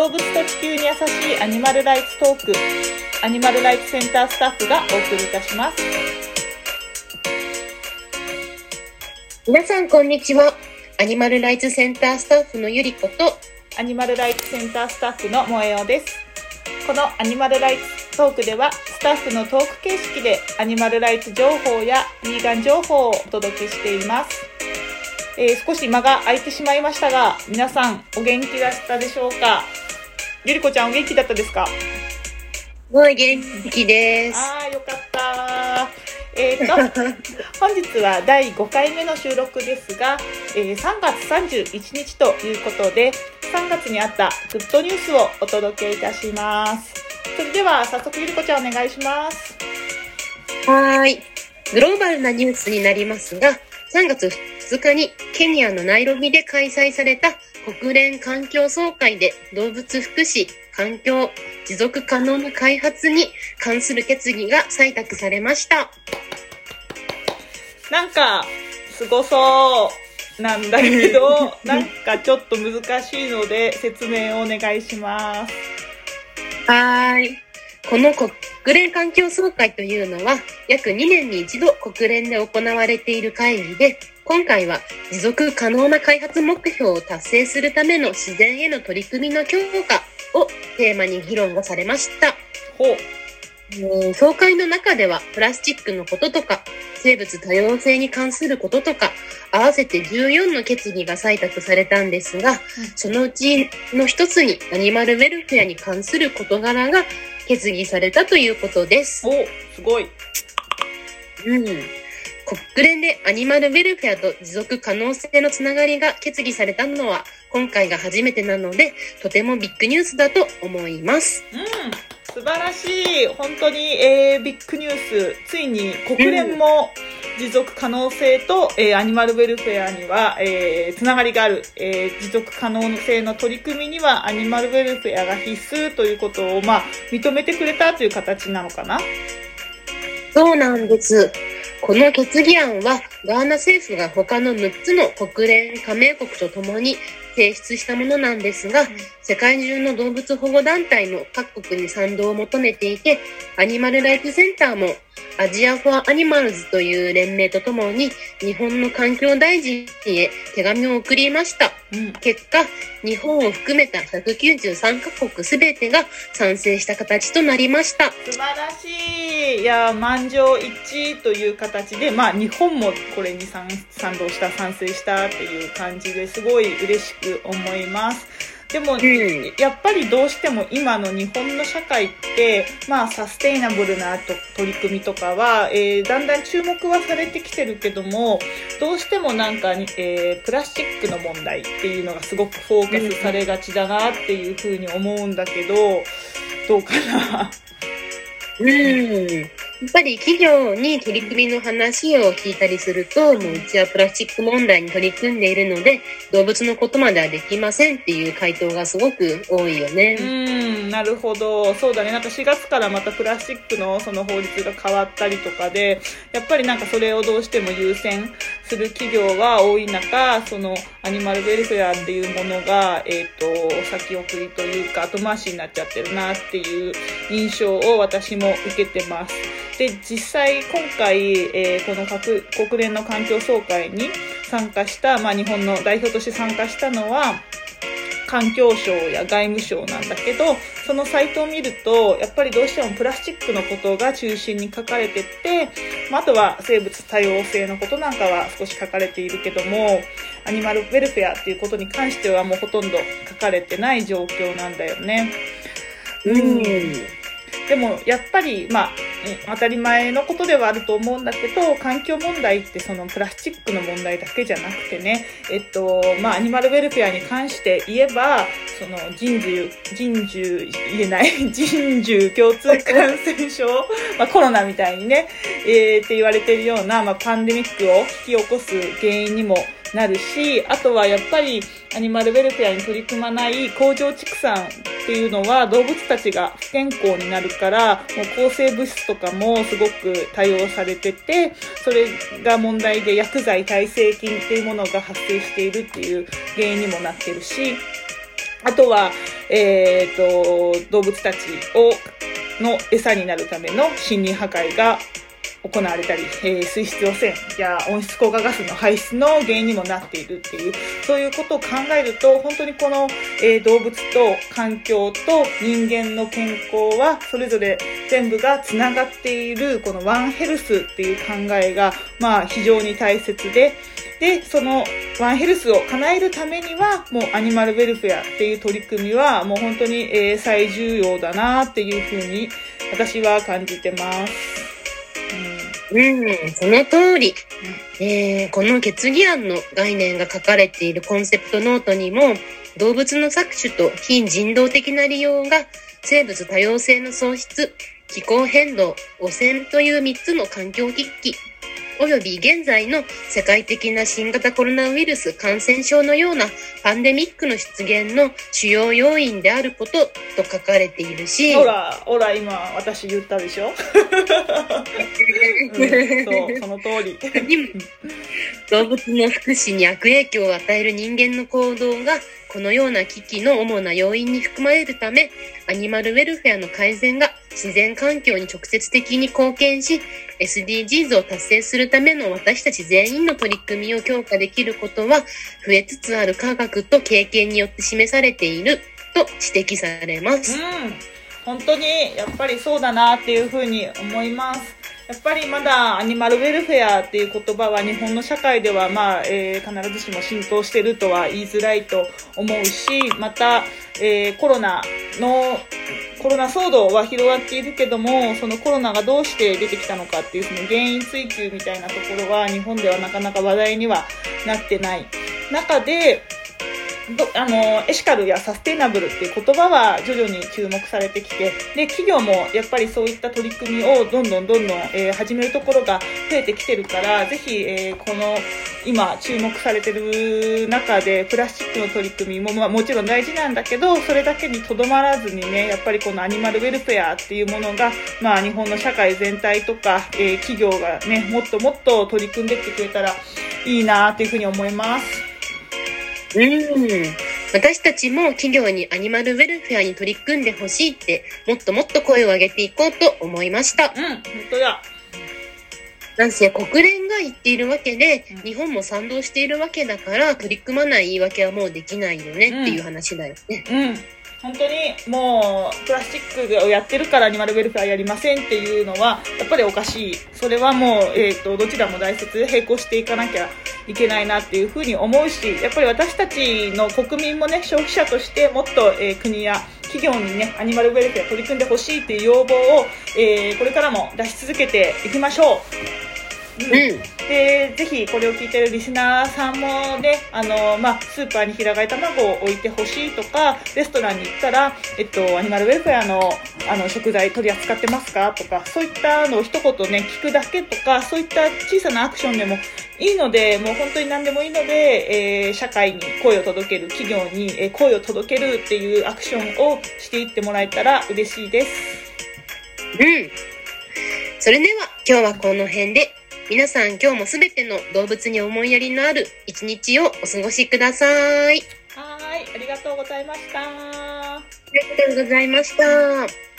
動物と地球に優しいアニマルライツトークアニマルライツセンタースタッフがお送りいたします。皆さんこんにちは。アニマルライツセンタースタッフのゆりこと。アニマルライツセンタースタッフの萌えおです。このアニマルライツトークではスタッフのトーク形式でアニマルライツ情報やヴィーガン情報をお届けしています。えー、少し間が空いてしまいましたが、皆さんお元気だったでしょうか？ゆりこちゃんお元気だったですか？すごい元気です。ああ、よかったえー、と、本日は第5回目の収録ですが、えー、3月31日ということで、3月にあったグッドニュースをお届けいたします。それでは早速ゆりこちゃんお願いします。はーい。グローバルなニュースになりますが、3月2日にケニアのナイロビで開催された国連環境総会で動物福祉、環境、持続可能な開発に関する決議が採択されました。なんか、すごそうなんだけど、なんかちょっと難しいので説明をお願いします。はーい。この国連環境総会というのは、約2年に一度国連で行われている会議で、今回は持続可能な開発目標を達成するための自然への取り組みの強化をテーマに議論がされました。ほう。うん総会の中では、プラスチックのこととか、生物多様性に関することとか、合わせて14の決議が採択されたんですが、そのうちの一つにアニマルウェルフェアに関する事柄が決議されたということです。お、すごい。うん。国連でアニマルウェルフェアと持続可能性のつながりが決議されたのは今回が初めてなので、とてもビッグニュースだと思います。うん。素晴らしい。本当に、えー、ビッグニュース。ついに国連も持続可能性と、えーアニマルウェルフェアには、えーつながりがある。えー持続可能性の取り組みにはアニマルウェルフェアが必須ということを、まあ、認めてくれたという形なのかな？そうなんです。この決議案はガーナ政府が他の6つの国連加盟国とともに提出したものなんですが、世界中の動物保護団体の各国に賛同を求めていて、アニマルライツセンターもアジア・フォア・アニマルズという連盟とともに日本の環境大臣へ手紙を送りました。うん。結果、日本を含めた193カ国すべてが賛成した形となりました。素晴らしい。いや、満場一致という形で、まあ、日本もこれに賛賛同した、賛成したっていう感じですごい嬉しく思います。でも、んやっぱりどうしても今の日本の社会って、まあ、サステイナブルなと取り組みとかは、えーだんだん注目はされてきてるけども、どうしてもなんか、えープラスチックの問題っていうのがすごくフォーカスされがちだなっていうふうに思うんだけど、どうかな？うん。やっぱり企業に取り組みの話を聞いたりすると、もううちはプラスチック問題に取り組んでいるので、動物のことまではできませんっていう回答がすごく多いよねう。ん、なるほど。そうだね。なんか4月からまたプラスチックのその法律が変わったりとかで、やっぱりなんかそれをどうしても優先する企業は多い中、そのアニマルウェルフェアっていうものが、えっ、と、先送りというか後回しになっちゃってるなっていう印象を私も受けてます。で、実際今回、えーこの各国連の環境総会に参加した、まあ日本の代表として参加したのは、環境省や外務省なんだけど、そのサイトを見ると、やっぱりどうしてもプラスチックのことが中心に書かれてて、まああとは生物多様性のことなんかは少し書かれているけども、アニマルウェルフェアっていうことに関してはもうほとんど書かれてない状況なんだよね。うん。でもやっぱり、まあ、うん当たり前のことではあると思うんだけど、環境問題ってそのプラスチックの問題だけじゃなくてね、えっと、まあ、アニマルウェルフェアに関して言えば、その人獣、人獣、言えない、人獣共通感染症、まあ、コロナみたいにね、えーって言われてるような、まあ、パンデミックを引き起こす原因にもなるし、あとはやっぱりアニマルウェルフェアに取り組まない工場畜産っていうのは動物たちが不健康になるから、もう抗生物質とかもすごく多用されてて、それが問題で薬剤耐性菌っていうものが発生しているっていう原因にもなってるし、あとは、えっ、と、動物たちを、の餌になるための森林破壊が行われたり、えー、水質汚染や温室効果ガスの排出の原因にもなっているっていう、そういうことを考えると、本当にこの、えー、動物と環境と人間の健康は、それぞれ全部がつながっている、このワンヘルスっていう考えが、まあ非常に大切で、で、そのワンヘルスを叶えるためには、もうアニマルウェルフェアっていう取り組みは、もう本当に、えー、最重要だなっていうふうに私は感じてます。うん、その通り。えー、この決議案の概念が書かれているコンセプトノートにも、動物の搾取と非人道的な利用が生物多様性の喪失、気候変動、汚染という3つの環境危機および現在の世界的な新型コロナウイルス感染症のようなパンデミックの出現の主要要因であることと書かれているし。ほら、ほら、今私言ったでしょ、うん、そう、その通り。動物の福祉に悪影響を与える人間の行動がこのような危機の主な要因に含まれるため、アニマルウェルフェアの改善が自然環境に直接的に貢献し、SDGs を達成するための私たち全員の取り組みを強化できることは、増えつつある科学と経験によって示されていると指摘されます。うん、本当にやっぱりそうだなっていうふうに思います。やっぱりまだアニマルウェルフェアっていう言葉は日本の社会ではまあ、えー、必ずしも浸透してるとは言いづらいと思うし、また、えー、コロナのコロナ騒動は広がっているけども、そのコロナがどうして出てきたのかっていうその原因追及みたいなところは日本ではなかなか話題にはなってない。中で、あのエシカルやサステイナブルっていう言葉は徐々に注目されてきてで企業もやっぱりそういった取り組みをどんどんどんどん、えー、始めるところが増えてきてるからぜひ、えー、この今注目されてる中でプラスチックの取り組みも、まあ、もちろん大事なんだけどそれだけにとどまらずにねやっぱりこのアニマルウェルフェアっていうものが、まあ、日本の社会全体とか、えー、企業がねもっともっと取り組んでってくれたらいいなっていうふうに思います。うん。私たちも企業にアニマルウェルフェアに取り組んでほしいって、もっともっと声を上げていこうと思いました。うん、本当や。なんせ国連が言っているわけで、うん、日本も賛同しているわけだから、取り組まない言い訳はもうできないよねっていう話だよね。うん、うん本当にもうプラスチックをやってるからアニマルウェルフェアやりませんっていうのはやっぱりおかしいそれはもう、えーと、どちらも大切並行していかなきゃいけないなっていうふうに思うしやっぱり私たちの国民もね消費者としてもっと、えー、国や企業にねアニマルウェルフェア取り組んでほしいっていう要望を、えー、これからも出し続けていきましょう。うん、でぜひこれを聞いてるリスナーさんもねあの、まあ、スーパーに平飼い卵を置いてほしいとかレストランに行ったら、えっと、アニマルウェルフェアのあの食材取り扱ってますかとかそういったのを一言ね聞くだけとかそういった小さなアクションでもいいのでもう本当に何でもいいので、えー、社会に声を届ける企業に、え声を届けるっていうアクションをしていってもらえたら嬉しいです。うん。それでは今日はこの辺で皆さん今日もすべての動物に思いやりのある一日をお過ごしください。はい、ありがとうございました。ありがとうございました。